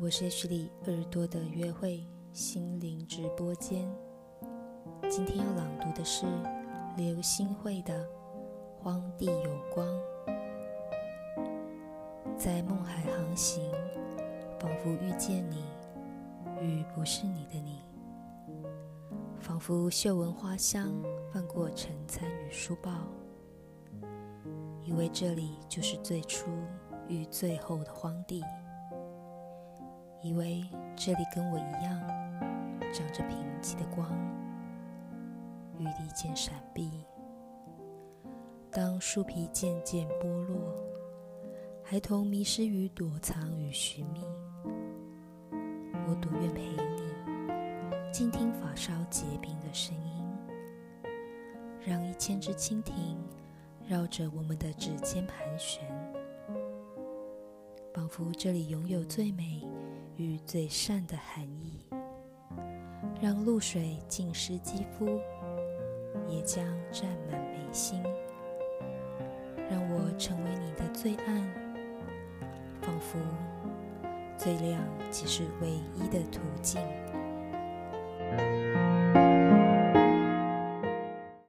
我是 H 里耳朵的约会心灵直播间。今天要朗读的是刘星慧的《荒地有光》。在梦海航行，仿佛遇见你，与不是你的你，仿佛嗅闻花香翻过晨餐与书报，以为这里就是最初与最后的荒地。以为这里跟我一样，长着贫瘠的光，雨滴渐闪避。当树皮渐渐剥落，孩童迷失于躲藏与寻觅，我独愿陪你，静听发梢结冰的声音，让一千只蜻蜓绕着我们的指尖盘旋，仿佛这里拥有最美。与最善的含义，让露水浸湿肌肤，也将沾满眉心。让我成为你的最暗，仿佛最亮即是唯一的途径。